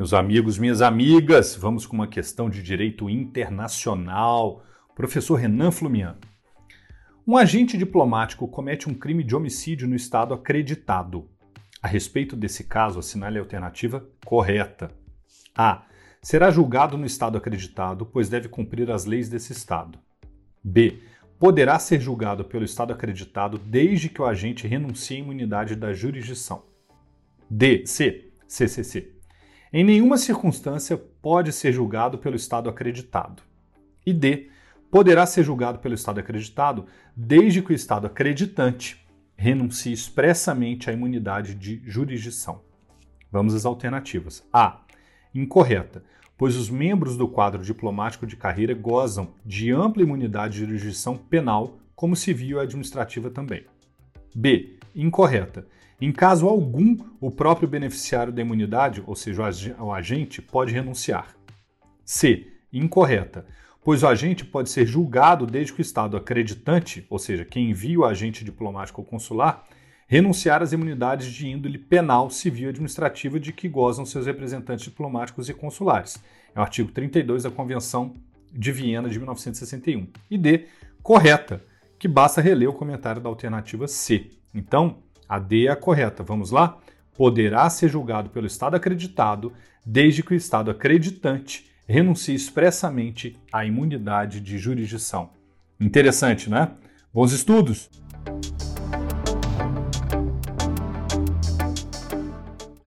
Meus amigos, minhas amigas, vamos com uma questão de direito internacional. Professor Renan Flumian. Um agente diplomático comete um crime de homicídio no estado acreditado. A respeito desse caso, assinale a alternativa correta. A. Será julgado no estado acreditado, pois deve cumprir as leis desse estado. B. Poderá ser julgado pelo estado acreditado desde que o agente renuncie à imunidade da jurisdição. D. C. CCC. Em nenhuma circunstância pode ser julgado pelo Estado acreditado. E D. Poderá ser julgado pelo Estado acreditado desde que o Estado acreditante renuncie expressamente à imunidade de jurisdição. Vamos às alternativas. A. Incorreta, pois os membros do quadro diplomático de carreira gozam de ampla imunidade de jurisdição penal, como civil e administrativa também. B. Incorreta em caso algum, o próprio beneficiário da imunidade, ou seja, o agente, pode renunciar. C. Incorreta, pois o agente pode ser julgado desde que o Estado acreditante, ou seja, quem envia o agente diplomático ou consular, renunciar às imunidades de índole penal, civil e administrativa de que gozam seus representantes diplomáticos e consulares. É o artigo 32 da Convenção de Viena de 1961. E D. Correta, que basta reler o comentário da alternativa C. Então, a D é a correta. Vamos lá? Poderá ser julgado pelo Estado acreditado, desde que o Estado acreditante renuncie expressamente à imunidade de jurisdição. Interessante, né? Bons estudos!